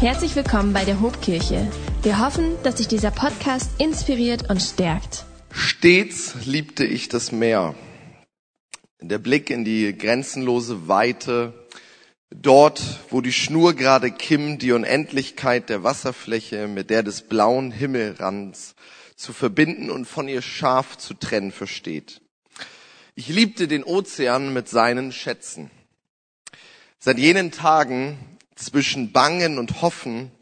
Herzlich willkommen bei der Hobkirche. Wir hoffen, dass sich dieser Podcast inspiriert und stärkt. Stets liebte ich das Meer. Der Blick in die grenzenlose Weite, dort, wo die Schnur gerade kimmt, die Unendlichkeit der Wasserfläche mit der des blauen Himmelrands zu verbinden und von ihr scharf zu trennen versteht. Ich liebte den Ozean mit seinen Schätzen. Seit jenen Tagen zwischen Bangen und Hoffen,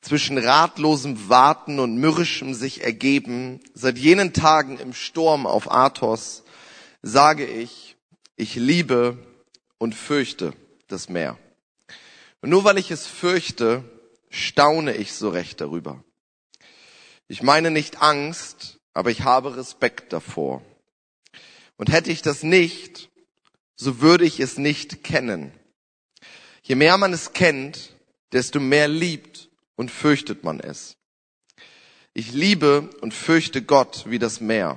zwischen ratlosem Warten und mürrischem sich ergeben, seit jenen Tagen im Sturm auf Athos, sage ich, ich liebe und fürchte das Meer. Und nur weil ich es fürchte, staune ich so recht darüber. Ich meine nicht Angst, aber ich habe Respekt davor. Und hätte ich das nicht, so würde ich es nicht kennen. Je mehr man es kennt, desto mehr liebt und fürchtet man es. Ich liebe und fürchte Gott wie das Meer.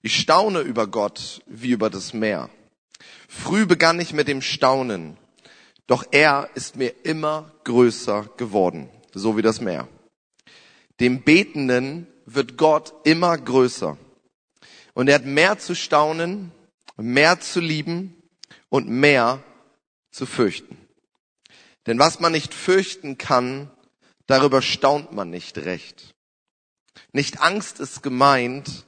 Ich staune über Gott wie über das Meer. Früh begann ich mit dem Staunen, doch er ist mir immer größer geworden, so wie das Meer. Dem Betenden wird Gott immer größer. Und er hat mehr zu staunen, mehr zu lieben und mehr zu fürchten. Denn was man nicht fürchten kann, darüber staunt man nicht recht. Nicht Angst ist gemeint,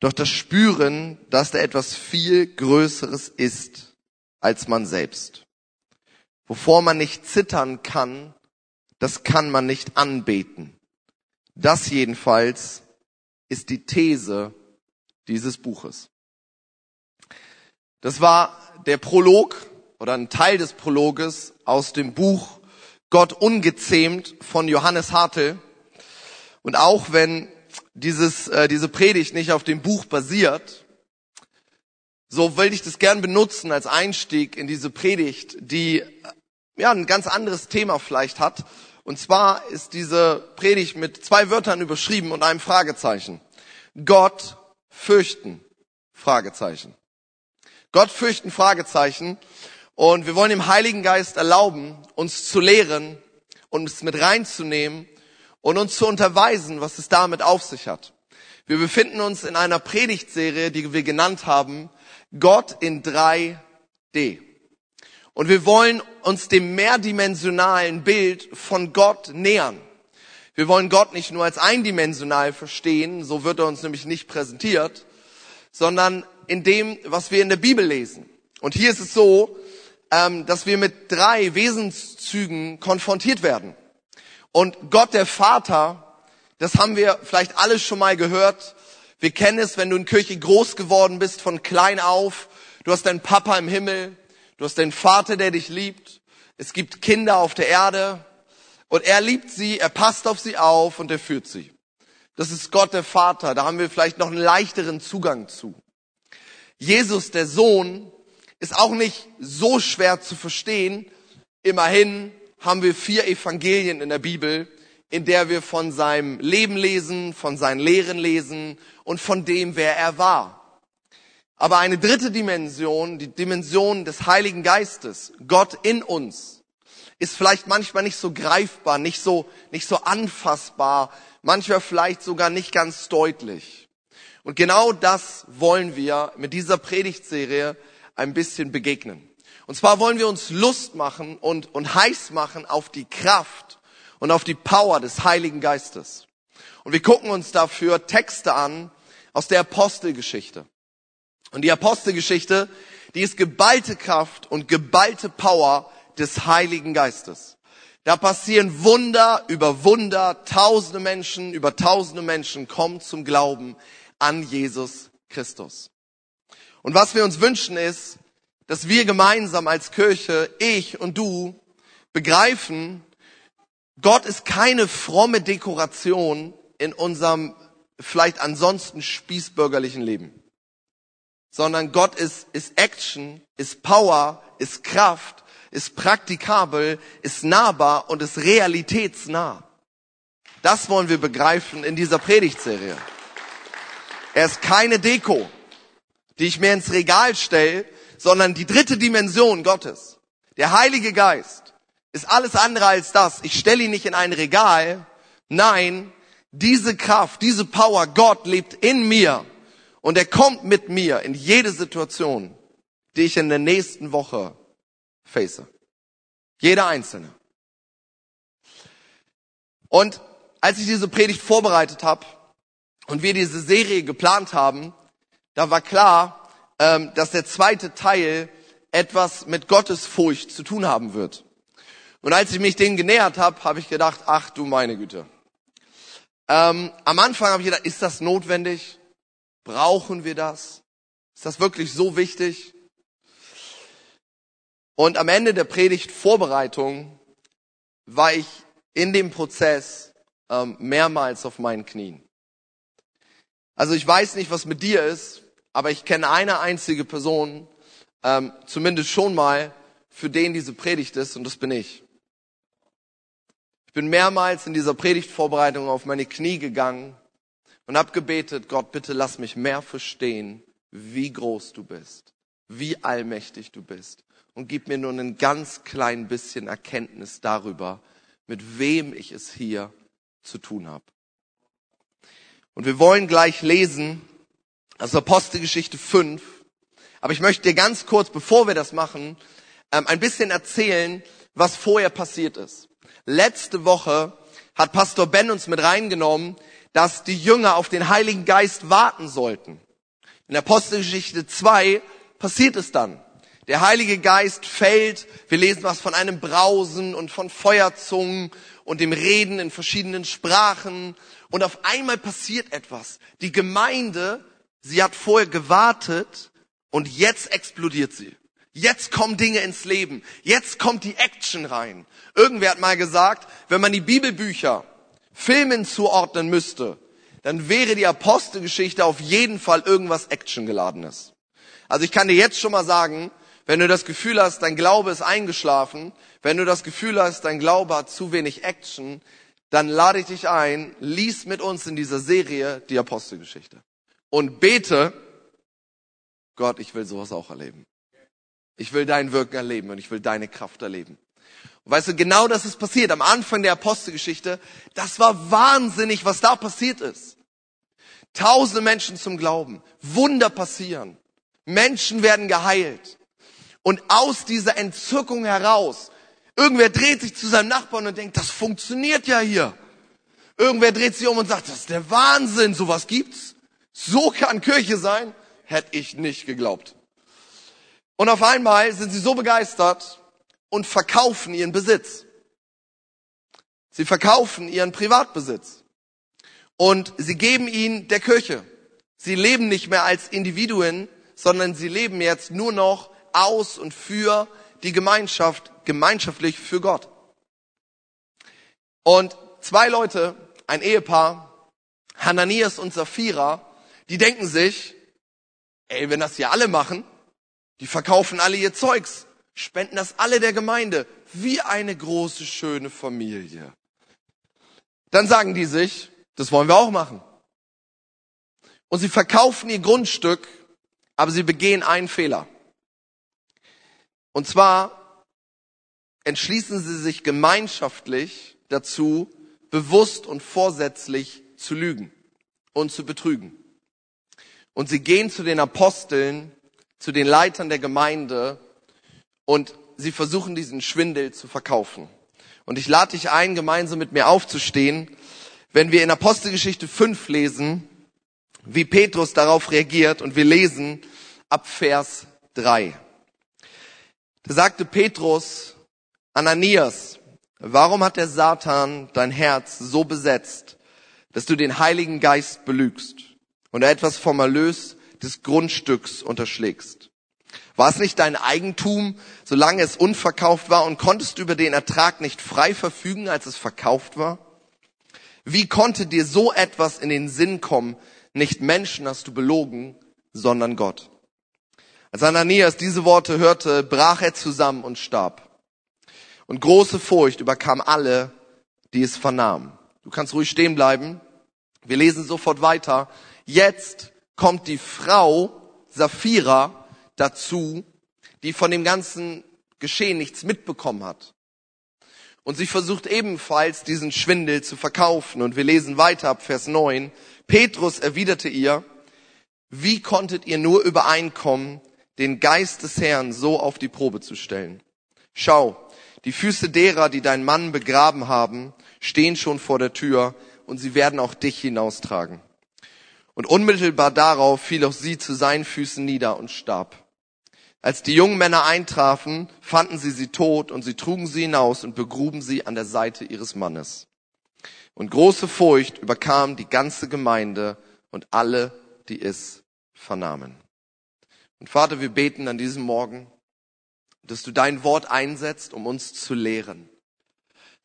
doch das Spüren, dass da etwas viel Größeres ist als man selbst. Wovor man nicht zittern kann, das kann man nicht anbeten. Das jedenfalls ist die These dieses Buches. Das war der Prolog oder ein Teil des Prologes aus dem Buch Gott ungezähmt von Johannes Hartel. Und auch wenn dieses, äh, diese Predigt nicht auf dem Buch basiert, so will ich das gern benutzen als Einstieg in diese Predigt, die ja ein ganz anderes Thema vielleicht hat. Und zwar ist diese Predigt mit zwei Wörtern überschrieben und einem Fragezeichen. Gott fürchten? Fragezeichen. Gott fürchten? Fragezeichen. Und wir wollen dem Heiligen Geist erlauben, uns zu lehren, uns mit reinzunehmen und uns zu unterweisen, was es damit auf sich hat. Wir befinden uns in einer Predigtserie, die wir genannt haben, Gott in 3D. Und wir wollen uns dem mehrdimensionalen Bild von Gott nähern. Wir wollen Gott nicht nur als eindimensional verstehen, so wird er uns nämlich nicht präsentiert, sondern in dem, was wir in der Bibel lesen. Und hier ist es so, dass wir mit drei Wesenszügen konfrontiert werden. Und Gott der Vater, das haben wir vielleicht alle schon mal gehört. Wir kennen es, wenn du in Kirche groß geworden bist, von klein auf. Du hast deinen Papa im Himmel, du hast deinen Vater, der dich liebt. Es gibt Kinder auf der Erde, und er liebt sie, er passt auf sie auf und er führt sie. Das ist Gott der Vater. Da haben wir vielleicht noch einen leichteren Zugang zu. Jesus, der Sohn, ist auch nicht so schwer zu verstehen. Immerhin haben wir vier Evangelien in der Bibel, in der wir von seinem Leben lesen, von seinen Lehren lesen und von dem, wer er war. Aber eine dritte Dimension, die Dimension des Heiligen Geistes, Gott in uns, ist vielleicht manchmal nicht so greifbar, nicht so, nicht so anfassbar, manchmal vielleicht sogar nicht ganz deutlich. Und genau das wollen wir mit dieser Predigtserie ein bisschen begegnen. Und zwar wollen wir uns Lust machen und, und heiß machen auf die Kraft und auf die Power des Heiligen Geistes. Und wir gucken uns dafür Texte an aus der Apostelgeschichte. Und die Apostelgeschichte, die ist geballte Kraft und geballte Power des Heiligen Geistes. Da passieren Wunder über Wunder. Tausende Menschen, über tausende Menschen kommen zum Glauben an Jesus Christus. Und was wir uns wünschen ist, dass wir gemeinsam als Kirche, ich und du, begreifen, Gott ist keine fromme Dekoration in unserem vielleicht ansonsten spießbürgerlichen Leben, sondern Gott ist, ist Action, ist Power, ist Kraft ist praktikabel, ist nahbar und ist realitätsnah. Das wollen wir begreifen in dieser Predigtserie. Er ist keine Deko, die ich mir ins Regal stelle, sondern die dritte Dimension Gottes. Der Heilige Geist ist alles andere als das. Ich stelle ihn nicht in ein Regal. Nein, diese Kraft, diese Power, Gott lebt in mir und er kommt mit mir in jede Situation, die ich in der nächsten Woche face. Jeder einzelne. Und als ich diese Predigt vorbereitet habe und wir diese Serie geplant haben, da war klar, ähm, dass der zweite Teil etwas mit Gottesfurcht zu tun haben wird. Und als ich mich denen genähert habe, habe ich gedacht, ach du meine Güte. Ähm, am Anfang habe ich gedacht, ist das notwendig? Brauchen wir das? Ist das wirklich so wichtig? Und am Ende der Predigt Vorbereitung war ich in dem Prozess ähm, mehrmals auf meinen Knien. Also ich weiß nicht, was mit dir ist, aber ich kenne eine einzige Person, ähm, zumindest schon mal, für den diese Predigt ist, und das bin ich. Ich bin mehrmals in dieser Predigtvorbereitung auf meine Knie gegangen und habe gebetet, Gott, bitte lass mich mehr verstehen, wie groß du bist, wie allmächtig du bist und gib mir nur ein ganz klein bisschen Erkenntnis darüber, mit wem ich es hier zu tun habe. Und wir wollen gleich lesen aus Apostelgeschichte 5. Aber ich möchte dir ganz kurz, bevor wir das machen, ähm, ein bisschen erzählen, was vorher passiert ist. Letzte Woche hat Pastor Ben uns mit reingenommen, dass die Jünger auf den Heiligen Geist warten sollten. In Apostelgeschichte 2 passiert es dann. Der Heilige Geist fällt. Wir lesen was von einem Brausen und von Feuerzungen und dem Reden in verschiedenen Sprachen. Und auf einmal passiert etwas. Die Gemeinde, sie hat vorher gewartet und jetzt explodiert sie. Jetzt kommen Dinge ins Leben. Jetzt kommt die Action rein. Irgendwer hat mal gesagt, wenn man die Bibelbücher Filmen zuordnen müsste, dann wäre die Apostelgeschichte auf jeden Fall irgendwas Actiongeladenes. Also ich kann dir jetzt schon mal sagen, wenn du das Gefühl hast, dein Glaube ist eingeschlafen, wenn du das Gefühl hast, dein Glaube hat zu wenig Action, dann lade ich dich ein, lies mit uns in dieser Serie die Apostelgeschichte. Und bete, Gott, ich will sowas auch erleben. Ich will dein Wirken erleben und ich will deine Kraft erleben. Und weißt du, genau das ist passiert am Anfang der Apostelgeschichte. Das war wahnsinnig, was da passiert ist. Tausende Menschen zum Glauben. Wunder passieren. Menschen werden geheilt. Und aus dieser Entzückung heraus, irgendwer dreht sich zu seinem Nachbarn und denkt, das funktioniert ja hier. Irgendwer dreht sich um und sagt, das ist der Wahnsinn, sowas gibt's. So kann Kirche sein, hätte ich nicht geglaubt. Und auf einmal sind sie so begeistert und verkaufen ihren Besitz. Sie verkaufen ihren Privatbesitz. Und sie geben ihn der Kirche. Sie leben nicht mehr als Individuen, sondern sie leben jetzt nur noch aus und für die Gemeinschaft, gemeinschaftlich für Gott. Und zwei Leute, ein Ehepaar, Hananias und Sapphira, die denken sich, ey, wenn das hier alle machen, die verkaufen alle ihr Zeugs, spenden das alle der Gemeinde, wie eine große, schöne Familie. Dann sagen die sich, das wollen wir auch machen. Und sie verkaufen ihr Grundstück, aber sie begehen einen Fehler. Und zwar entschließen sie sich gemeinschaftlich dazu, bewusst und vorsätzlich zu lügen und zu betrügen. Und sie gehen zu den Aposteln, zu den Leitern der Gemeinde und sie versuchen diesen Schwindel zu verkaufen. Und ich lade dich ein, gemeinsam mit mir aufzustehen, wenn wir in Apostelgeschichte 5 lesen, wie Petrus darauf reagiert und wir lesen ab Vers 3. Da sagte Petrus, Ananias, warum hat der Satan dein Herz so besetzt, dass du den Heiligen Geist belügst und etwas vom Erlös des Grundstücks unterschlägst? War es nicht dein Eigentum, solange es unverkauft war und konntest du über den Ertrag nicht frei verfügen, als es verkauft war? Wie konnte dir so etwas in den Sinn kommen? Nicht Menschen hast du belogen, sondern Gott. Als Ananias diese Worte hörte, brach er zusammen und starb. Und große Furcht überkam alle, die es vernahmen. Du kannst ruhig stehen bleiben. Wir lesen sofort weiter. Jetzt kommt die Frau Sapphira dazu, die von dem ganzen Geschehen nichts mitbekommen hat. Und sie versucht ebenfalls diesen Schwindel zu verkaufen. Und wir lesen weiter ab Vers 9. Petrus erwiderte ihr, wie konntet ihr nur übereinkommen, den Geist des Herrn so auf die Probe zu stellen? Schau, die Füße derer, die deinen Mann begraben haben, stehen schon vor der Tür und sie werden auch dich hinaustragen. Und unmittelbar darauf fiel auch sie zu seinen Füßen nieder und starb. Als die jungen Männer eintrafen, fanden sie sie tot und sie trugen sie hinaus und begruben sie an der Seite ihres Mannes. Und große Furcht überkam die ganze Gemeinde und alle, die es vernahmen. Und Vater, wir beten an diesem Morgen, dass du dein Wort einsetzt, um uns zu lehren.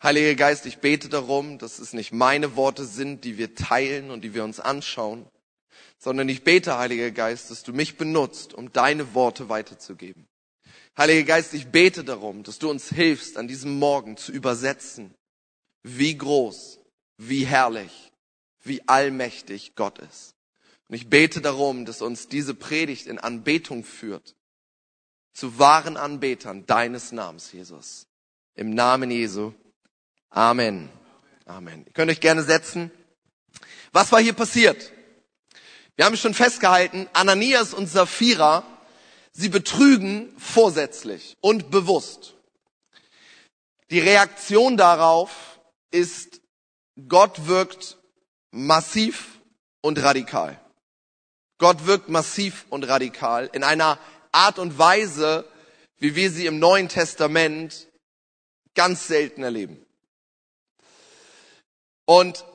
Heiliger Geist, ich bete darum, dass es nicht meine Worte sind, die wir teilen und die wir uns anschauen, sondern ich bete, Heiliger Geist, dass du mich benutzt, um deine Worte weiterzugeben. Heiliger Geist, ich bete darum, dass du uns hilfst, an diesem Morgen zu übersetzen, wie groß, wie herrlich, wie allmächtig Gott ist. Und ich bete darum, dass uns diese Predigt in Anbetung führt, zu wahren Anbetern deines Namens, Jesus. Im Namen Jesu. Amen. Amen. Ihr könnt euch gerne setzen. Was war hier passiert? Wir haben schon festgehalten, Ananias und Sapphira, sie betrügen vorsätzlich und bewusst. Die Reaktion darauf ist, Gott wirkt massiv und radikal. Gott wirkt massiv und radikal in einer Art und Weise, wie wir sie im Neuen Testament ganz selten erleben. Und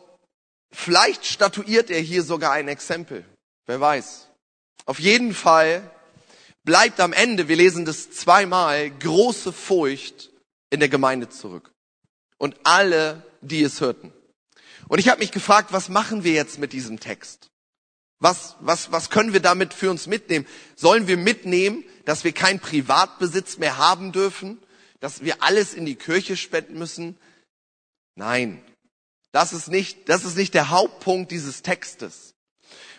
vielleicht statuiert er hier sogar ein Exempel. Wer weiß. Auf jeden Fall bleibt am Ende, wir lesen das zweimal, große Furcht in der Gemeinde zurück. Und alle, die es hörten. Und ich habe mich gefragt, was machen wir jetzt mit diesem Text? Was, was, was können wir damit für uns mitnehmen? Sollen wir mitnehmen, dass wir keinen Privatbesitz mehr haben dürfen? Dass wir alles in die Kirche spenden müssen? Nein. Das ist nicht, das ist nicht der Hauptpunkt dieses Textes.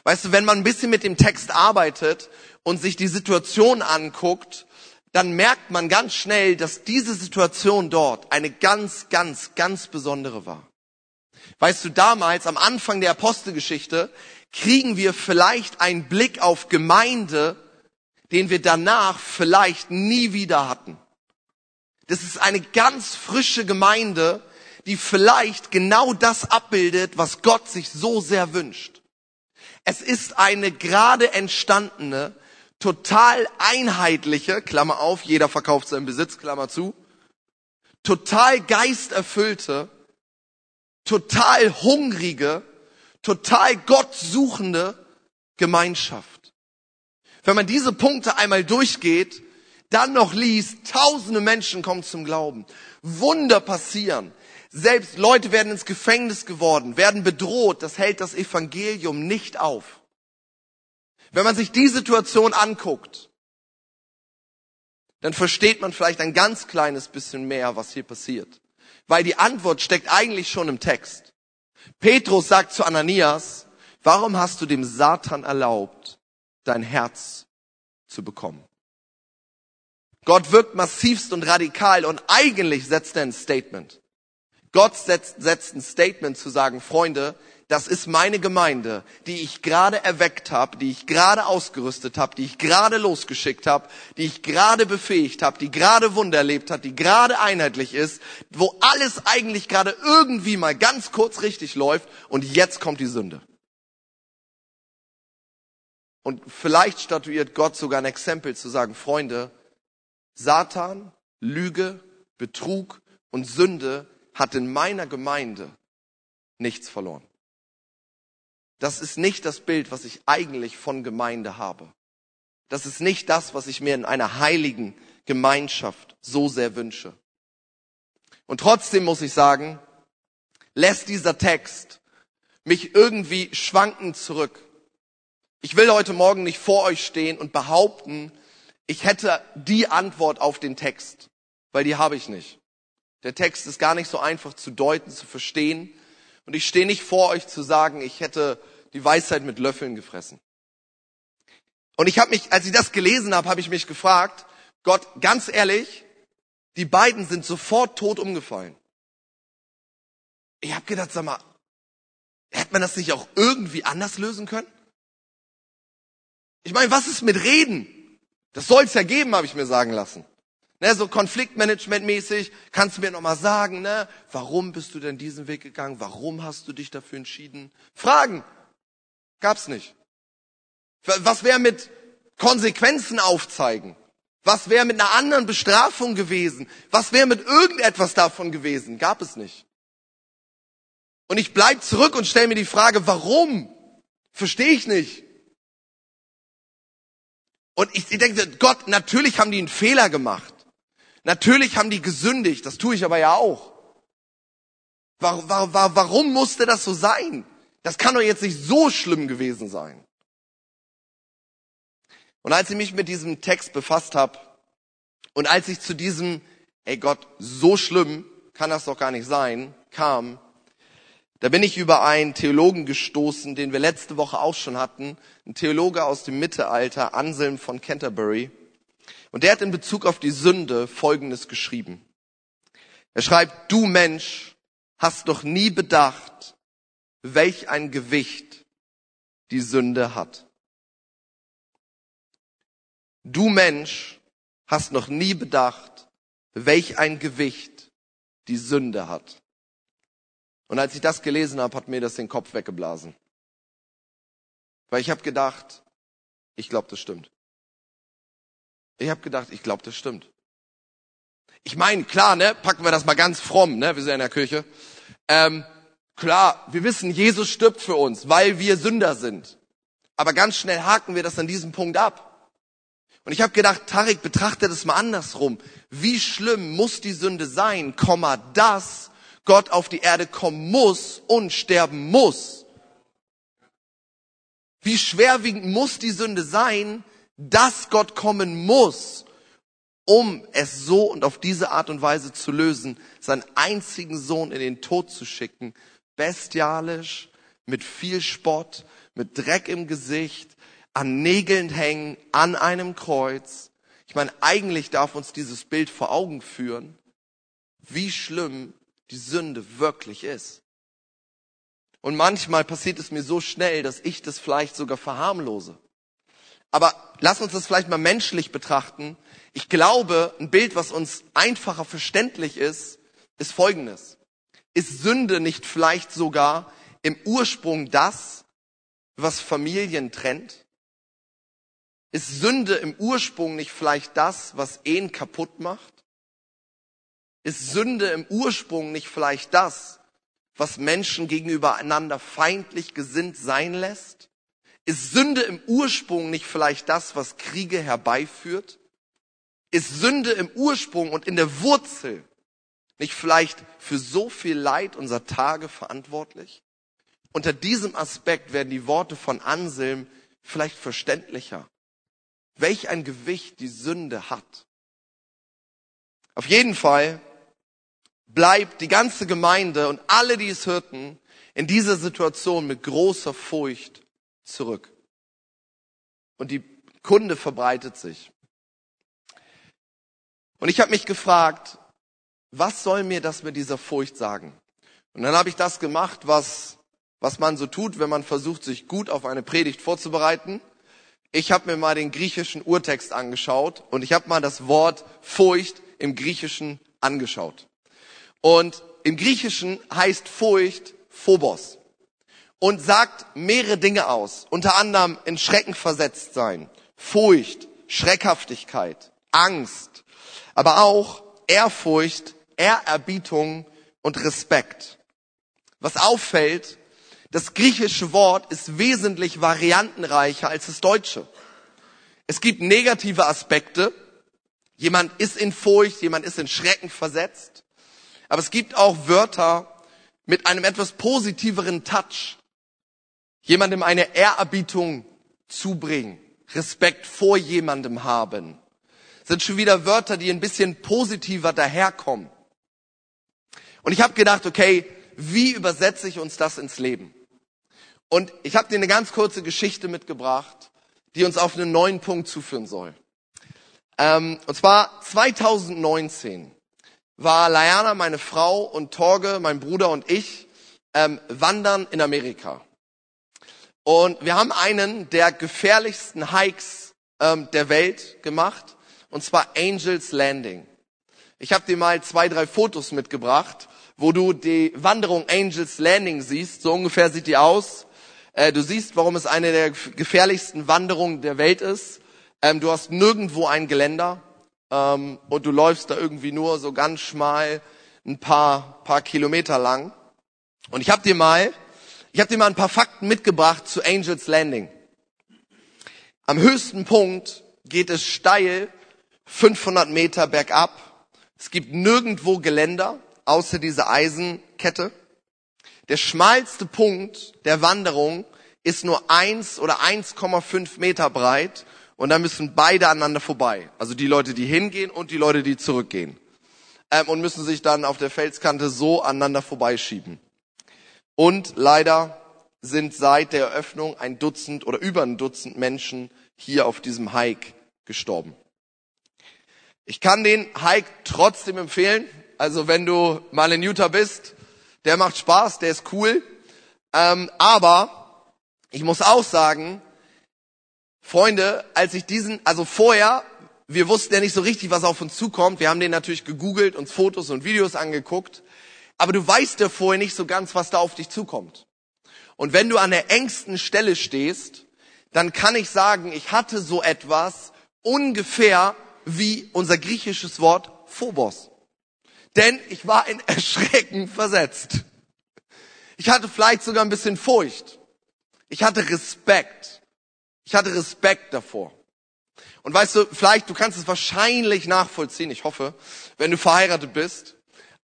Weißt du, wenn man ein bisschen mit dem Text arbeitet und sich die Situation anguckt, dann merkt man ganz schnell, dass diese Situation dort eine ganz, ganz, ganz besondere war. Weißt du, damals am Anfang der Apostelgeschichte kriegen wir vielleicht einen Blick auf Gemeinde, den wir danach vielleicht nie wieder hatten. Das ist eine ganz frische Gemeinde, die vielleicht genau das abbildet, was Gott sich so sehr wünscht. Es ist eine gerade entstandene, total einheitliche, Klammer auf, jeder verkauft seinen Besitz, Klammer zu, total geisterfüllte, total hungrige, total gottsuchende Gemeinschaft. Wenn man diese Punkte einmal durchgeht, dann noch liest, tausende Menschen kommen zum Glauben, Wunder passieren, selbst Leute werden ins Gefängnis geworden, werden bedroht. Das hält das Evangelium nicht auf. Wenn man sich die Situation anguckt, dann versteht man vielleicht ein ganz kleines bisschen mehr, was hier passiert. Weil die Antwort steckt eigentlich schon im Text. Petrus sagt zu Ananias, warum hast du dem Satan erlaubt, dein Herz zu bekommen? Gott wirkt massivst und radikal und eigentlich setzt er ein Statement. Gott setzt, setzt ein Statement zu sagen, Freunde, das ist meine Gemeinde, die ich gerade erweckt habe, die ich gerade ausgerüstet habe, die ich gerade losgeschickt habe, die ich gerade befähigt habe, die gerade Wunder erlebt hat, die gerade einheitlich ist, wo alles eigentlich gerade irgendwie mal ganz kurz richtig läuft und jetzt kommt die Sünde. Und vielleicht statuiert Gott sogar ein Exempel zu sagen, Freunde, Satan, Lüge, Betrug und Sünde hat in meiner Gemeinde nichts verloren. Das ist nicht das Bild, was ich eigentlich von Gemeinde habe. Das ist nicht das, was ich mir in einer heiligen Gemeinschaft so sehr wünsche. Und trotzdem muss ich sagen, lässt dieser Text mich irgendwie schwankend zurück. Ich will heute Morgen nicht vor euch stehen und behaupten, ich hätte die Antwort auf den Text, weil die habe ich nicht. Der Text ist gar nicht so einfach zu deuten, zu verstehen. Und ich stehe nicht vor euch zu sagen, ich hätte die Weisheit mit Löffeln gefressen. Und ich habe mich, als ich das gelesen habe, habe ich mich gefragt, Gott, ganz ehrlich, die beiden sind sofort tot umgefallen. ich habe gedacht, sag mal, hätte man das nicht auch irgendwie anders lösen können? Ich meine, was ist mit Reden? Das soll es ja geben, habe ich mir sagen lassen. Ne, so Konfliktmanagement-mäßig, kannst du mir nochmal sagen, ne, warum bist du denn diesen Weg gegangen? Warum hast du dich dafür entschieden? Fragen. Gab's nicht. Was wäre mit Konsequenzen aufzeigen? Was wäre mit einer anderen Bestrafung gewesen? Was wäre mit irgendetwas davon gewesen? Gab es nicht. Und ich bleib zurück und stelle mir die Frage, warum? Verstehe ich nicht. Und ich, ich denke, Gott, natürlich haben die einen Fehler gemacht. Natürlich haben die gesündigt, das tue ich aber ja auch. Warum, warum, warum musste das so sein? Das kann doch jetzt nicht so schlimm gewesen sein. Und als ich mich mit diesem Text befasst habe und als ich zu diesem, ey Gott, so schlimm kann das doch gar nicht sein, kam, da bin ich über einen Theologen gestoßen, den wir letzte Woche auch schon hatten, ein Theologe aus dem Mittelalter, Anselm von Canterbury. Und der hat in Bezug auf die Sünde Folgendes geschrieben. Er schreibt, du Mensch hast doch nie bedacht, welch ein Gewicht die Sünde hat. Du Mensch hast noch nie bedacht, welch ein Gewicht die Sünde hat. Und als ich das gelesen habe, hat mir das den Kopf weggeblasen. Weil ich habe gedacht, ich glaube, das stimmt. Ich habe gedacht, ich glaube, das stimmt. Ich meine, klar, ne, packen wir das mal ganz fromm, ne, wir sind in der Kirche. Ähm, klar, wir wissen, Jesus stirbt für uns, weil wir Sünder sind. Aber ganz schnell haken wir das an diesem Punkt ab. Und ich habe gedacht, Tarek, betrachte das mal andersrum. Wie schlimm muss die Sünde sein, Komma, dass Gott auf die Erde kommen muss und sterben muss? Wie schwerwiegend muss die Sünde sein, dass Gott kommen muss, um es so und auf diese Art und Weise zu lösen, seinen einzigen Sohn in den Tod zu schicken, bestialisch, mit viel Spott, mit Dreck im Gesicht, an Nägeln hängen, an einem Kreuz. Ich meine, eigentlich darf uns dieses Bild vor Augen führen, wie schlimm die Sünde wirklich ist. Und manchmal passiert es mir so schnell, dass ich das vielleicht sogar verharmlose. Aber lass uns das vielleicht mal menschlich betrachten. Ich glaube, ein Bild, was uns einfacher verständlich ist, ist folgendes. Ist Sünde nicht vielleicht sogar im Ursprung das, was Familien trennt? Ist Sünde im Ursprung nicht vielleicht das, was Ehen kaputt macht? Ist Sünde im Ursprung nicht vielleicht das, was Menschen gegenüber einander feindlich gesinnt sein lässt? Ist Sünde im Ursprung nicht vielleicht das, was Kriege herbeiführt? Ist Sünde im Ursprung und in der Wurzel nicht vielleicht für so viel Leid unserer Tage verantwortlich? Unter diesem Aspekt werden die Worte von Anselm vielleicht verständlicher. Welch ein Gewicht die Sünde hat. Auf jeden Fall bleibt die ganze Gemeinde und alle, die es hörten, in dieser Situation mit großer Furcht zurück. Und die Kunde verbreitet sich. Und ich habe mich gefragt, was soll mir das mit dieser Furcht sagen? Und dann habe ich das gemacht, was, was man so tut, wenn man versucht, sich gut auf eine Predigt vorzubereiten. Ich habe mir mal den griechischen Urtext angeschaut und ich habe mal das Wort Furcht im Griechischen angeschaut. Und im Griechischen heißt Furcht Phobos und sagt mehrere Dinge aus, unter anderem in Schrecken versetzt sein, Furcht, Schreckhaftigkeit, Angst, aber auch Ehrfurcht, Ehrerbietung und Respekt. Was auffällt, das griechische Wort ist wesentlich variantenreicher als das deutsche. Es gibt negative Aspekte. Jemand ist in Furcht, jemand ist in Schrecken versetzt. Aber es gibt auch Wörter mit einem etwas positiveren Touch jemandem eine Ehrerbietung zubringen, Respekt vor jemandem haben, sind schon wieder Wörter, die ein bisschen positiver daherkommen. Und ich habe gedacht, okay, wie übersetze ich uns das ins Leben? Und ich habe dir eine ganz kurze Geschichte mitgebracht, die uns auf einen neuen Punkt zuführen soll. Ähm, und zwar 2019 war Layana, meine Frau, und Torge, mein Bruder und ich ähm, Wandern in Amerika. Und wir haben einen der gefährlichsten Hikes ähm, der Welt gemacht, und zwar Angels Landing. Ich habe dir mal zwei, drei Fotos mitgebracht, wo du die Wanderung Angels Landing siehst. So ungefähr sieht die aus. Äh, du siehst, warum es eine der gefährlichsten Wanderungen der Welt ist. Ähm, du hast nirgendwo ein Geländer ähm, und du läufst da irgendwie nur so ganz schmal ein paar, paar Kilometer lang. Und ich habe dir mal, ich habe dir mal ein paar Fakten mitgebracht zu Angels Landing. Am höchsten Punkt geht es steil 500 Meter bergab. Es gibt nirgendwo Geländer, außer diese Eisenkette. Der schmalste Punkt der Wanderung ist nur eins oder 1,5 Meter breit und da müssen beide aneinander vorbei. Also die Leute, die hingehen und die Leute, die zurückgehen. Ähm, und müssen sich dann auf der Felskante so aneinander vorbeischieben. Und leider sind seit der Eröffnung ein Dutzend oder über ein Dutzend Menschen hier auf diesem Hike gestorben. Ich kann den Hike trotzdem empfehlen. Also wenn du mal in Utah bist, der macht Spaß, der ist cool. Ähm, aber ich muss auch sagen, Freunde, als ich diesen, also vorher, wir wussten ja nicht so richtig, was auf uns zukommt. Wir haben den natürlich gegoogelt, uns Fotos und Videos angeguckt. Aber du weißt ja vorher nicht so ganz, was da auf dich zukommt. Und wenn du an der engsten Stelle stehst, dann kann ich sagen, ich hatte so etwas ungefähr wie unser griechisches Wort Phobos. Denn ich war in Erschrecken versetzt. Ich hatte vielleicht sogar ein bisschen Furcht. Ich hatte Respekt. Ich hatte Respekt davor. Und weißt du, vielleicht, du kannst es wahrscheinlich nachvollziehen, ich hoffe, wenn du verheiratet bist.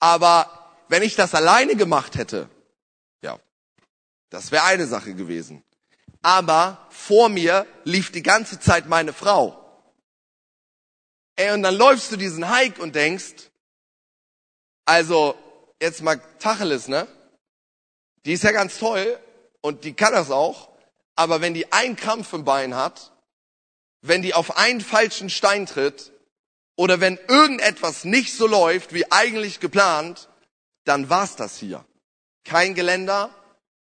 Aber wenn ich das alleine gemacht hätte, ja, das wäre eine Sache gewesen. Aber vor mir lief die ganze Zeit meine Frau. Ey, und dann läufst du diesen Hike und denkst, also, jetzt mal Tacheles, ne? Die ist ja ganz toll und die kann das auch, aber wenn die einen Krampf im Bein hat, wenn die auf einen falschen Stein tritt oder wenn irgendetwas nicht so läuft wie eigentlich geplant, dann war's das hier. Kein Geländer,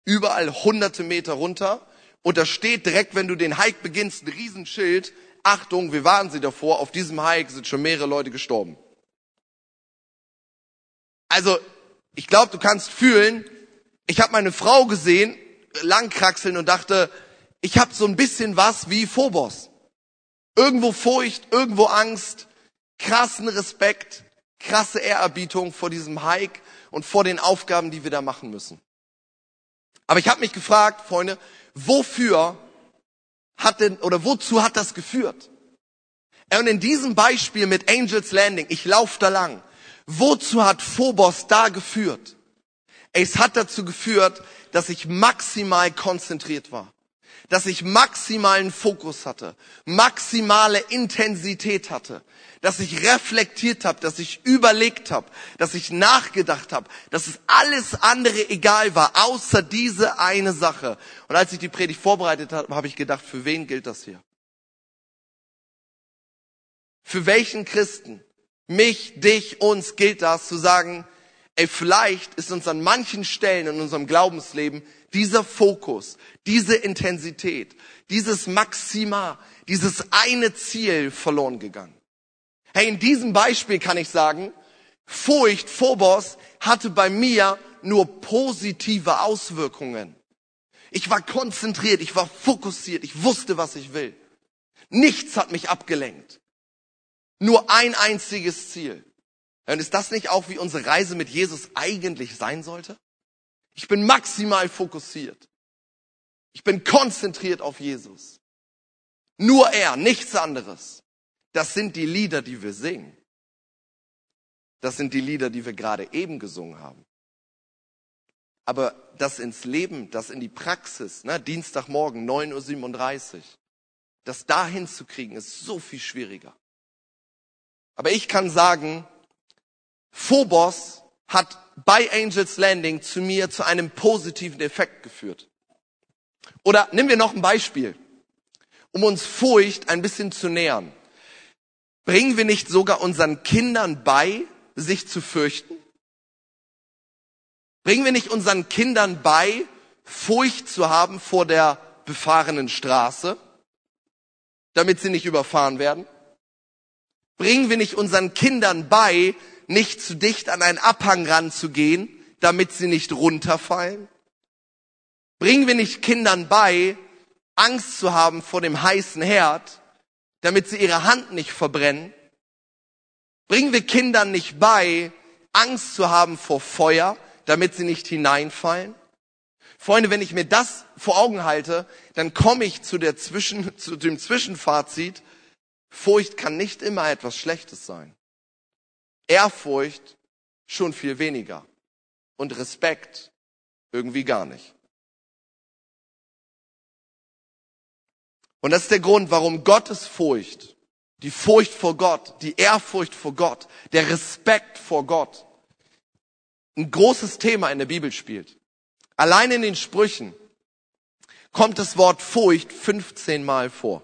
überall hunderte Meter runter und da steht direkt, wenn du den Hike beginnst, ein Riesenschild, Achtung, wir warnen Sie davor, auf diesem Hike sind schon mehrere Leute gestorben. Also, ich glaube, du kannst fühlen, ich habe meine Frau gesehen, langkraxeln und dachte, ich habe so ein bisschen was wie Phobos. Irgendwo Furcht, irgendwo Angst, krassen Respekt, krasse Ehrerbietung vor diesem Hike und vor den Aufgaben, die wir da machen müssen. Aber ich habe mich gefragt, Freunde, wofür hat denn oder wozu hat das geführt? Und in diesem Beispiel mit Angels Landing, ich laufe da lang, Wozu hat Phobos da geführt? Es hat dazu geführt, dass ich maximal konzentriert war, dass ich maximalen Fokus hatte, maximale Intensität hatte, dass ich reflektiert habe, dass ich überlegt habe, dass ich nachgedacht habe, dass es alles andere egal war, außer diese eine Sache. Und als ich die Predigt vorbereitet habe, habe ich gedacht, für wen gilt das hier? Für welchen Christen? mich, dich, uns gilt das zu sagen, ey, vielleicht ist uns an manchen Stellen in unserem Glaubensleben dieser Fokus, diese Intensität, dieses Maxima, dieses eine Ziel verloren gegangen. Hey, in diesem Beispiel kann ich sagen, Furcht, Phobos hatte bei mir nur positive Auswirkungen. Ich war konzentriert, ich war fokussiert, ich wusste, was ich will. Nichts hat mich abgelenkt. Nur ein einziges Ziel. Und ist das nicht auch, wie unsere Reise mit Jesus eigentlich sein sollte? Ich bin maximal fokussiert. Ich bin konzentriert auf Jesus. Nur er, nichts anderes. Das sind die Lieder, die wir singen. Das sind die Lieder, die wir gerade eben gesungen haben. Aber das ins Leben, das in die Praxis, ne, Dienstagmorgen 9.37 Uhr, das dahin zu kriegen, ist so viel schwieriger. Aber ich kann sagen, Phobos hat bei Angels Landing zu mir zu einem positiven Effekt geführt. Oder nehmen wir noch ein Beispiel, um uns Furcht ein bisschen zu nähern. Bringen wir nicht sogar unseren Kindern bei, sich zu fürchten? Bringen wir nicht unseren Kindern bei, Furcht zu haben vor der befahrenen Straße, damit sie nicht überfahren werden? Bringen wir nicht unseren Kindern bei, nicht zu dicht an einen Abhang ranzugehen, damit sie nicht runterfallen? Bringen wir nicht Kindern bei, Angst zu haben vor dem heißen Herd, damit sie ihre Hand nicht verbrennen? Bringen wir Kindern nicht bei, Angst zu haben vor Feuer, damit sie nicht hineinfallen? Freunde, wenn ich mir das vor Augen halte, dann komme ich zu, der Zwischen, zu dem Zwischenfazit, Furcht kann nicht immer etwas Schlechtes sein. Ehrfurcht schon viel weniger. Und Respekt irgendwie gar nicht. Und das ist der Grund, warum Gottes Furcht, die Furcht vor Gott, die Ehrfurcht vor Gott, der Respekt vor Gott ein großes Thema in der Bibel spielt. Allein in den Sprüchen kommt das Wort Furcht 15 Mal vor.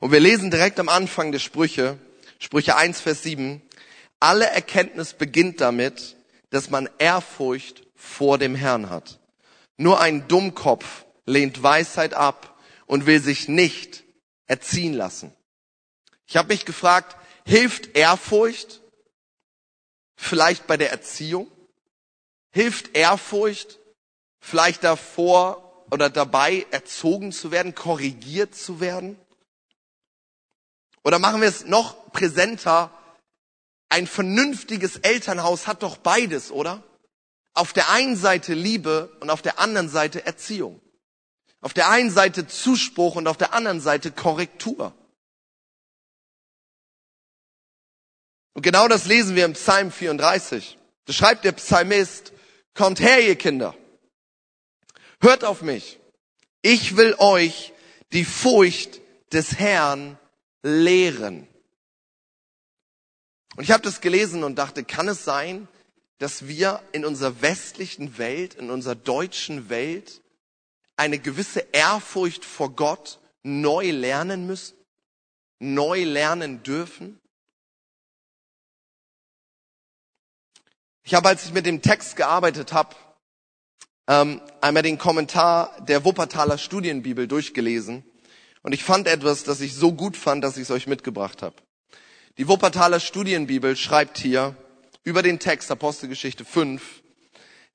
Und wir lesen direkt am Anfang der Sprüche, Sprüche 1, Vers 7, alle Erkenntnis beginnt damit, dass man Ehrfurcht vor dem Herrn hat. Nur ein Dummkopf lehnt Weisheit ab und will sich nicht erziehen lassen. Ich habe mich gefragt, hilft Ehrfurcht vielleicht bei der Erziehung? Hilft Ehrfurcht vielleicht davor oder dabei, erzogen zu werden, korrigiert zu werden? Oder machen wir es noch präsenter? Ein vernünftiges Elternhaus hat doch beides, oder? Auf der einen Seite Liebe und auf der anderen Seite Erziehung. Auf der einen Seite Zuspruch und auf der anderen Seite Korrektur. Und genau das lesen wir im Psalm 34. Da schreibt der Psalmist, kommt her, ihr Kinder. Hört auf mich. Ich will euch die Furcht des Herrn lehren. Und ich habe das gelesen und dachte, kann es sein, dass wir in unserer westlichen Welt, in unserer deutschen Welt eine gewisse Ehrfurcht vor Gott neu lernen müssen, neu lernen dürfen? Ich habe, als ich mit dem Text gearbeitet habe, ähm, einmal den Kommentar der Wuppertaler Studienbibel durchgelesen und ich fand etwas, das ich so gut fand, dass ich es euch mitgebracht habe. Die Wuppertaler Studienbibel schreibt hier über den Text Apostelgeschichte 5,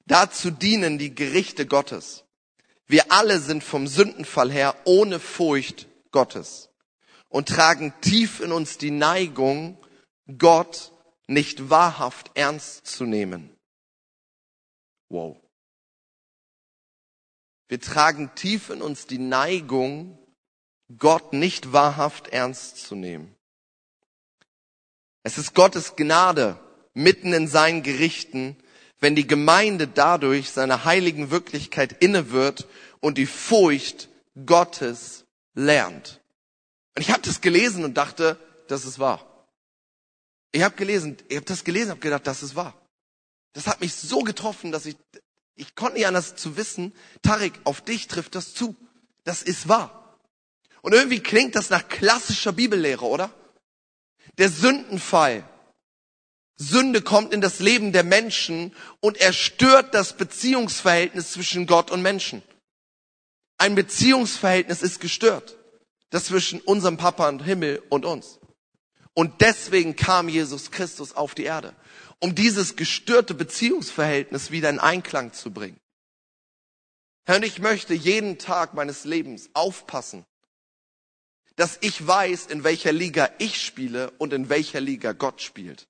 dazu dienen die Gerichte Gottes. Wir alle sind vom Sündenfall her ohne Furcht Gottes und tragen tief in uns die Neigung, Gott nicht wahrhaft ernst zu nehmen. Wow. Wir tragen tief in uns die Neigung, Gott nicht wahrhaft ernst zu nehmen. Es ist Gottes Gnade mitten in seinen Gerichten, wenn die Gemeinde dadurch seiner heiligen Wirklichkeit inne wird und die Furcht Gottes lernt. Und ich habe das gelesen und dachte, das ist wahr. Ich habe gelesen, ich habe das gelesen, habe gedacht, das ist wahr. Das hat mich so getroffen, dass ich ich konnte nicht anders zu wissen, Tarek, auf dich trifft das zu. Das ist wahr. Und irgendwie klingt das nach klassischer Bibellehre, oder? Der Sündenfall. Sünde kommt in das Leben der Menschen und er stört das Beziehungsverhältnis zwischen Gott und Menschen. Ein Beziehungsverhältnis ist gestört. Das zwischen unserem Papa und Himmel und uns. Und deswegen kam Jesus Christus auf die Erde um dieses gestörte Beziehungsverhältnis wieder in Einklang zu bringen. Herr, und ich möchte jeden Tag meines Lebens aufpassen, dass ich weiß, in welcher Liga ich spiele und in welcher Liga Gott spielt.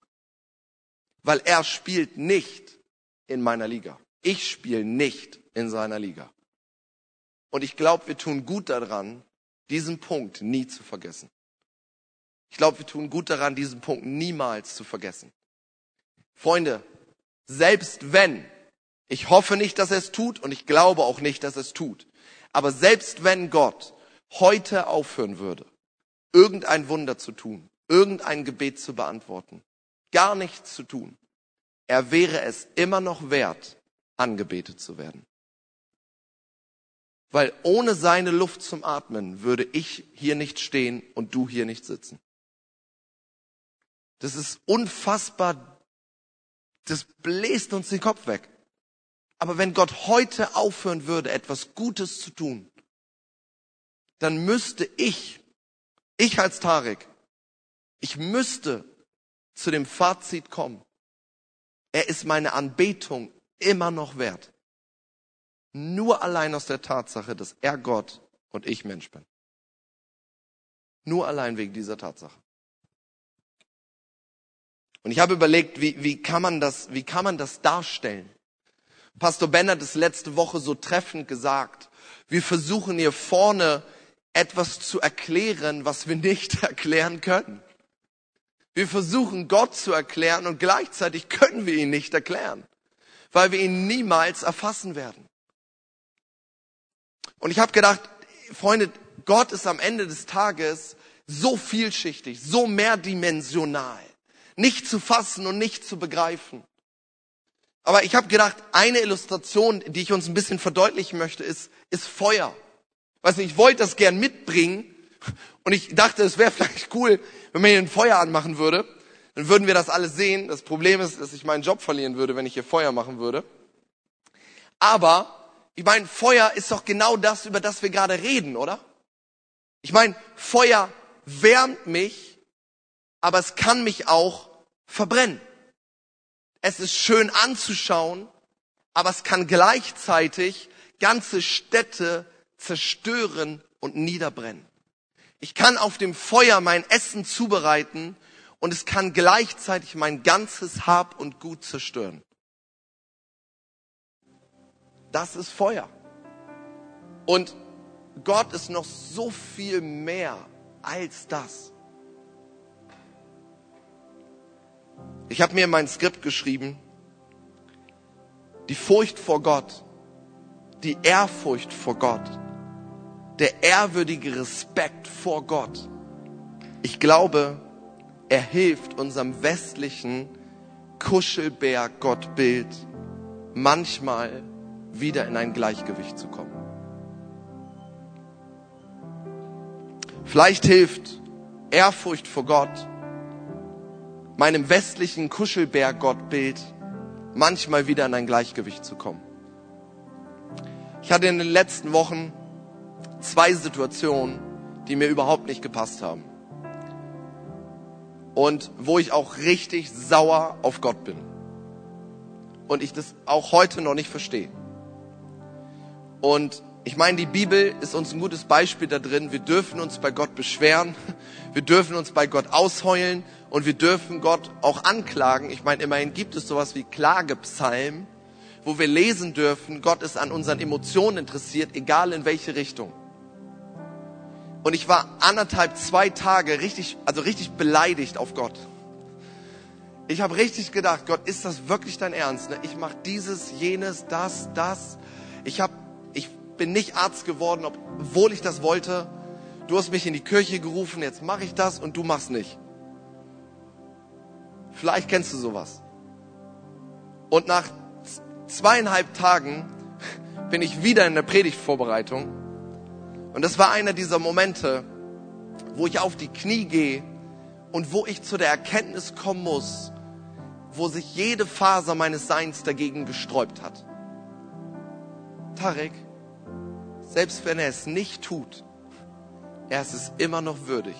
Weil er spielt nicht in meiner Liga. Ich spiele nicht in seiner Liga. Und ich glaube, wir tun gut daran, diesen Punkt nie zu vergessen. Ich glaube, wir tun gut daran, diesen Punkt niemals zu vergessen. Freunde, selbst wenn, ich hoffe nicht, dass er es tut und ich glaube auch nicht, dass er es tut, aber selbst wenn Gott heute aufhören würde, irgendein Wunder zu tun, irgendein Gebet zu beantworten, gar nichts zu tun, er wäre es immer noch wert, angebetet zu werden. Weil ohne seine Luft zum Atmen würde ich hier nicht stehen und du hier nicht sitzen. Das ist unfassbar das bläst uns den Kopf weg. Aber wenn Gott heute aufhören würde, etwas Gutes zu tun, dann müsste ich, ich als Tarek, ich müsste zu dem Fazit kommen, er ist meine Anbetung immer noch wert. Nur allein aus der Tatsache, dass er Gott und ich Mensch bin. Nur allein wegen dieser Tatsache. Und ich habe überlegt, wie, wie, kann man das, wie kann man das darstellen? Pastor Ben hat es letzte Woche so treffend gesagt. Wir versuchen hier vorne etwas zu erklären, was wir nicht erklären können. Wir versuchen Gott zu erklären und gleichzeitig können wir ihn nicht erklären, weil wir ihn niemals erfassen werden. Und ich habe gedacht, Freunde, Gott ist am Ende des Tages so vielschichtig, so mehrdimensional, nicht zu fassen und nicht zu begreifen. Aber ich habe gedacht, eine Illustration, die ich uns ein bisschen verdeutlichen möchte, ist, ist Feuer. Weiß nicht, ich wollte das gern mitbringen und ich dachte, es wäre vielleicht cool, wenn man hier ein Feuer anmachen würde. Dann würden wir das alles sehen. Das Problem ist, dass ich meinen Job verlieren würde, wenn ich hier Feuer machen würde. Aber, ich meine, Feuer ist doch genau das, über das wir gerade reden, oder? Ich meine, Feuer wärmt mich, aber es kann mich auch verbrennen. Es ist schön anzuschauen, aber es kann gleichzeitig ganze Städte zerstören und niederbrennen. Ich kann auf dem Feuer mein Essen zubereiten und es kann gleichzeitig mein ganzes Hab und Gut zerstören. Das ist Feuer. Und Gott ist noch so viel mehr als das. Ich habe mir in mein Skript geschrieben, die Furcht vor Gott, die Ehrfurcht vor Gott, der ehrwürdige Respekt vor Gott. Ich glaube, er hilft unserem westlichen Kuschelbär-Gottbild manchmal wieder in ein Gleichgewicht zu kommen. Vielleicht hilft Ehrfurcht vor Gott meinem westlichen Kuschelbär-Gottbild manchmal wieder in ein Gleichgewicht zu kommen. Ich hatte in den letzten Wochen zwei Situationen, die mir überhaupt nicht gepasst haben. Und wo ich auch richtig sauer auf Gott bin. Und ich das auch heute noch nicht verstehe. Und ich meine, die Bibel ist uns ein gutes Beispiel da drin. Wir dürfen uns bei Gott beschweren, wir dürfen uns bei Gott ausheulen und wir dürfen Gott auch anklagen. Ich meine, immerhin gibt es sowas wie Klagepsalm, wo wir lesen dürfen, Gott ist an unseren Emotionen interessiert, egal in welche Richtung. Und ich war anderthalb, zwei Tage richtig, also richtig beleidigt auf Gott. Ich habe richtig gedacht, Gott, ist das wirklich dein Ernst? Ne? Ich mache dieses, jenes, das, das. Ich habe bin nicht Arzt geworden, obwohl ich das wollte. Du hast mich in die Kirche gerufen, jetzt mache ich das und du machst nicht. Vielleicht kennst du sowas. Und nach zweieinhalb Tagen bin ich wieder in der Predigtvorbereitung. Und das war einer dieser Momente, wo ich auf die Knie gehe und wo ich zu der Erkenntnis kommen muss, wo sich jede Faser meines Seins dagegen gesträubt hat. Tarek, selbst wenn er es nicht tut, er ist es immer noch würdig,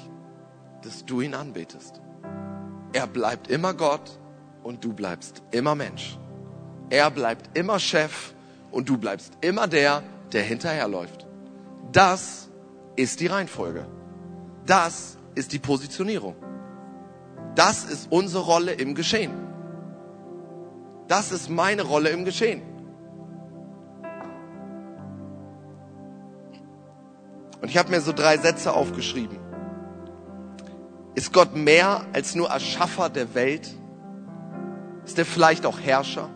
dass du ihn anbetest. Er bleibt immer Gott und du bleibst immer Mensch. Er bleibt immer Chef und du bleibst immer der, der hinterherläuft. Das ist die Reihenfolge. Das ist die Positionierung. Das ist unsere Rolle im Geschehen. Das ist meine Rolle im Geschehen. Und ich habe mir so drei Sätze aufgeschrieben. Ist Gott mehr als nur Erschaffer der Welt? Ist er vielleicht auch Herrscher?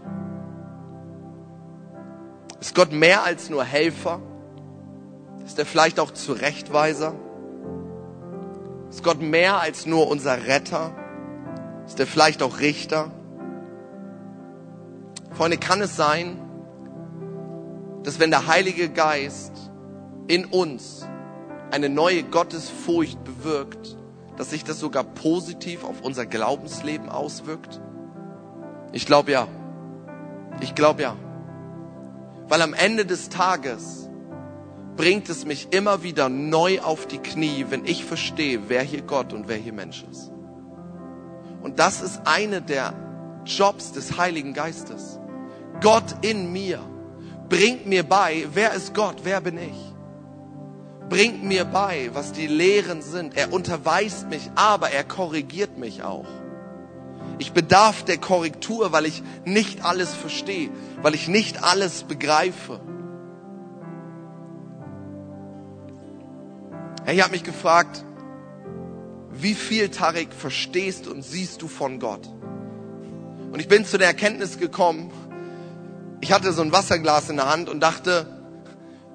Ist Gott mehr als nur Helfer? Ist er vielleicht auch Zurechtweiser? Ist Gott mehr als nur unser Retter? Ist er vielleicht auch Richter? Freunde, kann es sein, dass wenn der Heilige Geist in uns eine neue Gottesfurcht bewirkt, dass sich das sogar positiv auf unser Glaubensleben auswirkt? Ich glaube ja. Ich glaube ja. Weil am Ende des Tages bringt es mich immer wieder neu auf die Knie, wenn ich verstehe, wer hier Gott und wer hier Mensch ist. Und das ist eine der Jobs des Heiligen Geistes. Gott in mir bringt mir bei, wer ist Gott, wer bin ich? Bringt mir bei, was die Lehren sind. Er unterweist mich, aber er korrigiert mich auch. Ich bedarf der Korrektur, weil ich nicht alles verstehe, weil ich nicht alles begreife. Ich habe mich gefragt, wie viel, Tarek, verstehst und siehst du von Gott? Und ich bin zu der Erkenntnis gekommen, ich hatte so ein Wasserglas in der Hand und dachte,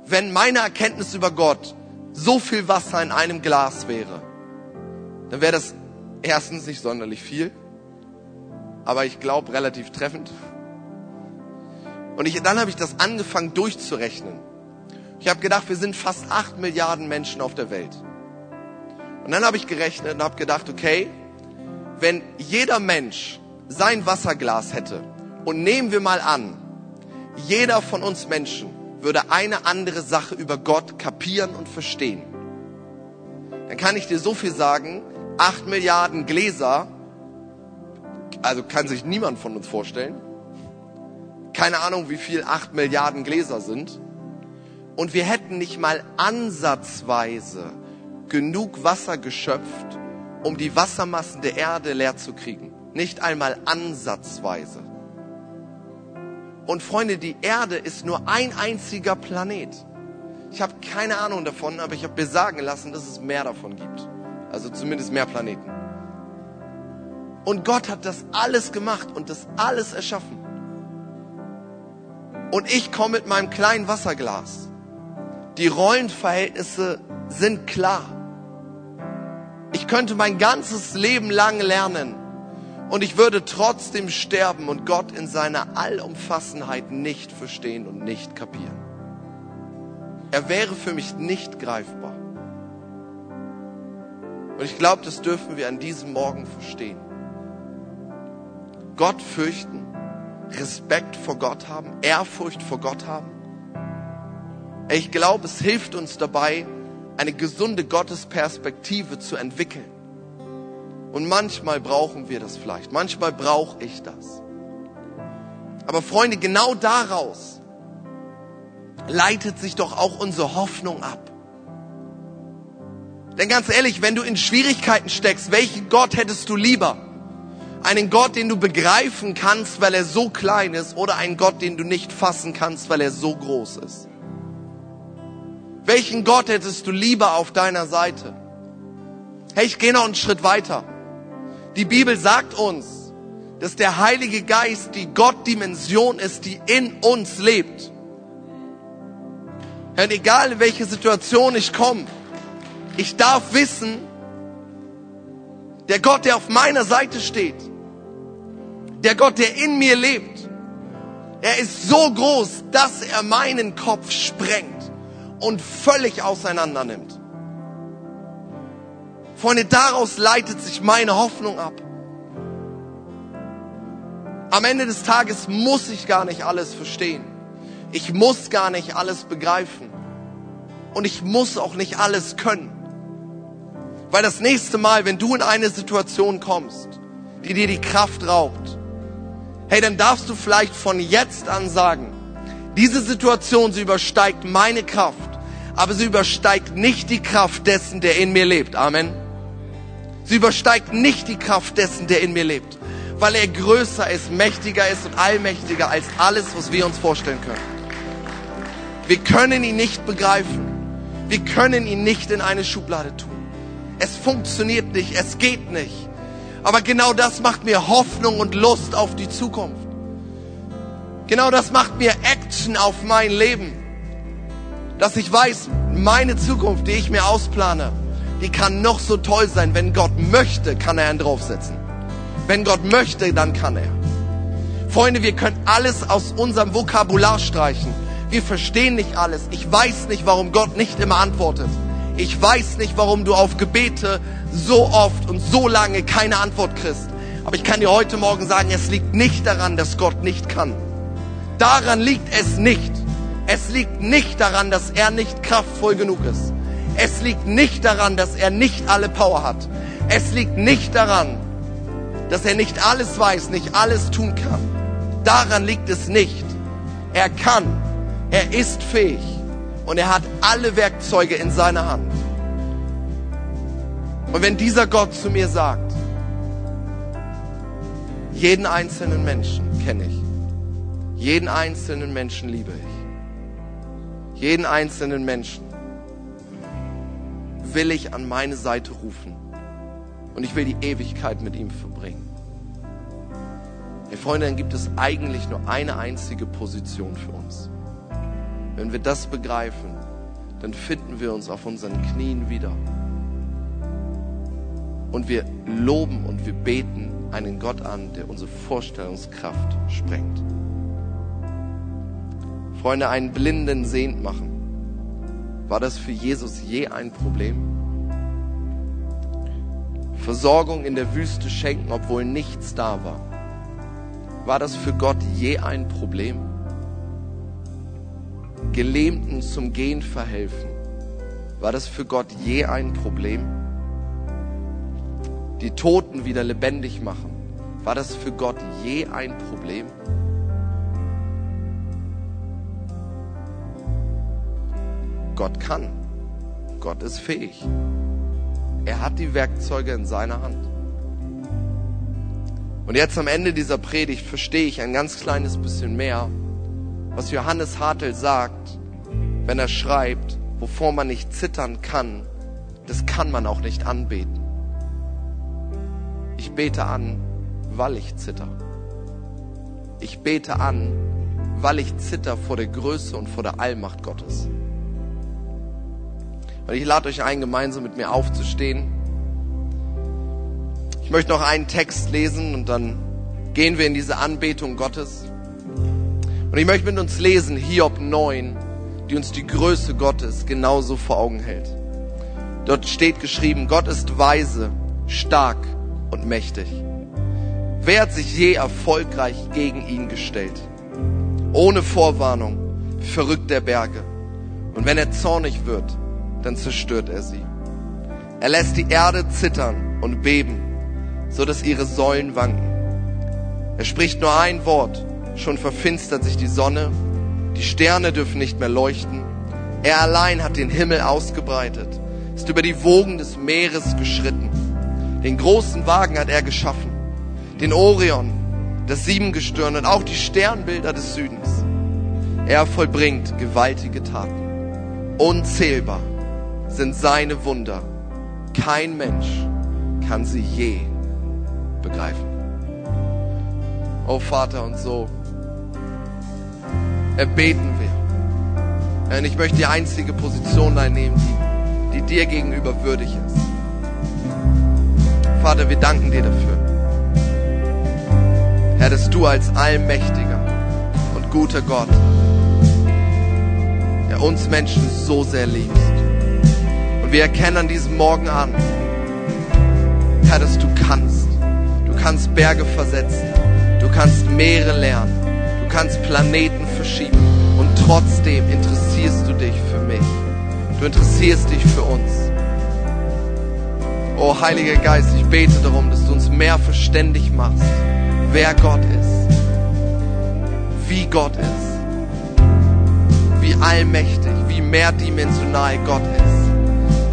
wenn meine Erkenntnis über Gott so viel Wasser in einem Glas wäre, dann wäre das erstens nicht sonderlich viel, aber ich glaube relativ treffend. Und ich, dann habe ich das angefangen durchzurechnen. Ich habe gedacht, wir sind fast acht Milliarden Menschen auf der Welt. Und dann habe ich gerechnet und habe gedacht, okay, wenn jeder Mensch sein Wasserglas hätte und nehmen wir mal an, jeder von uns Menschen würde eine andere Sache über Gott kapieren und verstehen, dann kann ich dir so viel sagen, acht Milliarden Gläser, also kann sich niemand von uns vorstellen, keine Ahnung, wie viel acht Milliarden Gläser sind, und wir hätten nicht mal ansatzweise genug Wasser geschöpft, um die Wassermassen der Erde leer zu kriegen. Nicht einmal ansatzweise. Und Freunde, die Erde ist nur ein einziger Planet. Ich habe keine Ahnung davon, aber ich habe mir sagen lassen, dass es mehr davon gibt. Also zumindest mehr Planeten. Und Gott hat das alles gemacht und das alles erschaffen. Und ich komme mit meinem kleinen Wasserglas. Die Rollenverhältnisse sind klar. Ich könnte mein ganzes Leben lang lernen, und ich würde trotzdem sterben und Gott in seiner Allumfassenheit nicht verstehen und nicht kapieren. Er wäre für mich nicht greifbar. Und ich glaube, das dürfen wir an diesem Morgen verstehen. Gott fürchten, Respekt vor Gott haben, Ehrfurcht vor Gott haben. Ich glaube, es hilft uns dabei, eine gesunde Gottesperspektive zu entwickeln. Und manchmal brauchen wir das vielleicht. Manchmal brauche ich das. Aber Freunde, genau daraus leitet sich doch auch unsere Hoffnung ab. Denn ganz ehrlich, wenn du in Schwierigkeiten steckst, welchen Gott hättest du lieber? Einen Gott, den du begreifen kannst, weil er so klein ist, oder einen Gott, den du nicht fassen kannst, weil er so groß ist? Welchen Gott hättest du lieber auf deiner Seite? Hey, ich gehe noch einen Schritt weiter. Die Bibel sagt uns, dass der Heilige Geist die Gottdimension ist, die in uns lebt. Und egal in welche Situation ich komme, ich darf wissen, der Gott, der auf meiner Seite steht, der Gott, der in mir lebt, er ist so groß, dass er meinen Kopf sprengt und völlig auseinander nimmt. Freunde, daraus leitet sich meine Hoffnung ab. Am Ende des Tages muss ich gar nicht alles verstehen. Ich muss gar nicht alles begreifen. Und ich muss auch nicht alles können. Weil das nächste Mal, wenn du in eine Situation kommst, die dir die Kraft raubt, hey, dann darfst du vielleicht von jetzt an sagen, diese Situation, sie übersteigt meine Kraft, aber sie übersteigt nicht die Kraft dessen, der in mir lebt. Amen. Sie übersteigt nicht die Kraft dessen, der in mir lebt, weil er größer ist, mächtiger ist und allmächtiger als alles, was wir uns vorstellen können. Wir können ihn nicht begreifen. Wir können ihn nicht in eine Schublade tun. Es funktioniert nicht, es geht nicht. Aber genau das macht mir Hoffnung und Lust auf die Zukunft. Genau das macht mir Action auf mein Leben. Dass ich weiß, meine Zukunft, die ich mir ausplane, die kann noch so toll sein. Wenn Gott möchte, kann er einen draufsetzen. Wenn Gott möchte, dann kann er. Freunde, wir können alles aus unserem Vokabular streichen. Wir verstehen nicht alles. Ich weiß nicht, warum Gott nicht immer antwortet. Ich weiß nicht, warum du auf Gebete so oft und so lange keine Antwort kriegst. Aber ich kann dir heute Morgen sagen, es liegt nicht daran, dass Gott nicht kann. Daran liegt es nicht. Es liegt nicht daran, dass er nicht kraftvoll genug ist. Es liegt nicht daran, dass er nicht alle Power hat. Es liegt nicht daran, dass er nicht alles weiß, nicht alles tun kann. Daran liegt es nicht. Er kann, er ist fähig und er hat alle Werkzeuge in seiner Hand. Und wenn dieser Gott zu mir sagt, jeden einzelnen Menschen kenne ich, jeden einzelnen Menschen liebe ich, jeden einzelnen Menschen will ich an meine Seite rufen und ich will die Ewigkeit mit ihm verbringen. Hey Freunde, dann gibt es eigentlich nur eine einzige Position für uns. Wenn wir das begreifen, dann finden wir uns auf unseren Knien wieder. Und wir loben und wir beten einen Gott an, der unsere Vorstellungskraft sprengt. Freunde, einen Blinden sehend machen. War das für Jesus je ein Problem? Versorgung in der Wüste schenken, obwohl nichts da war. War das für Gott je ein Problem? Gelähmten zum Gehen verhelfen. War das für Gott je ein Problem? Die Toten wieder lebendig machen. War das für Gott je ein Problem? Gott kann. Gott ist fähig. Er hat die Werkzeuge in seiner Hand. Und jetzt am Ende dieser Predigt verstehe ich ein ganz kleines bisschen mehr, was Johannes Hartl sagt, wenn er schreibt, wovor man nicht zittern kann, das kann man auch nicht anbeten. Ich bete an, weil ich zitter. Ich bete an, weil ich zitter vor der Größe und vor der Allmacht Gottes. Und ich lade euch ein, gemeinsam mit mir aufzustehen. Ich möchte noch einen Text lesen und dann gehen wir in diese Anbetung Gottes. Und ich möchte mit uns lesen Hiob 9, die uns die Größe Gottes genauso vor Augen hält. Dort steht geschrieben, Gott ist weise, stark und mächtig. Wer hat sich je erfolgreich gegen ihn gestellt? Ohne Vorwarnung verrückt der Berge. Und wenn er zornig wird, dann zerstört er sie. Er lässt die Erde zittern und beben, so dass ihre Säulen wanken. Er spricht nur ein Wort, schon verfinstert sich die Sonne, die Sterne dürfen nicht mehr leuchten. Er allein hat den Himmel ausgebreitet, ist über die Wogen des Meeres geschritten. Den großen Wagen hat er geschaffen, den Orion, das Siebengestirn und auch die Sternbilder des Südens. Er vollbringt gewaltige Taten. Unzählbar sind seine Wunder. Kein Mensch kann sie je begreifen. Oh Vater, und so erbeten wir. Und ich möchte die einzige Position einnehmen, die, die dir gegenüber würdig ist. Vater, wir danken dir dafür. Herr, dass du als allmächtiger und guter Gott, der uns Menschen so sehr liebst. Und wir erkennen an diesem Morgen an, Herr, dass du kannst. Du kannst Berge versetzen. Du kannst Meere lernen. Du kannst Planeten verschieben. Und trotzdem interessierst du dich für mich. Du interessierst dich für uns. Oh Heiliger Geist, ich bete darum, dass du uns mehr verständig machst, wer Gott ist, wie Gott ist, wie allmächtig, wie mehrdimensional Gott ist.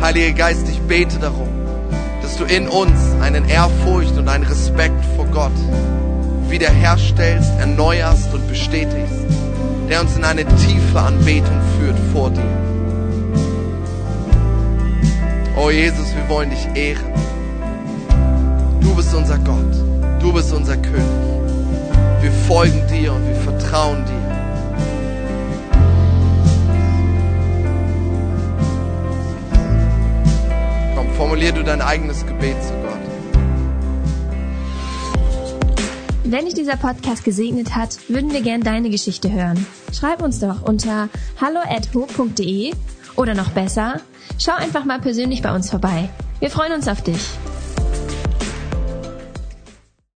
Heiliger Geist, ich bete darum, dass du in uns einen Ehrfurcht und einen Respekt vor Gott wiederherstellst, erneuerst und bestätigst, der uns in eine tiefe Anbetung führt vor dir. Oh Jesus, wir wollen dich ehren. Du bist unser Gott. Du bist unser König. Wir folgen dir und wir vertrauen dir. Formulier du dein eigenes Gebet zu Gott. Wenn dich dieser Podcast gesegnet hat, würden wir gern deine Geschichte hören. Schreib uns doch unter hallo@ho.de oder noch besser, schau einfach mal persönlich bei uns vorbei. Wir freuen uns auf dich.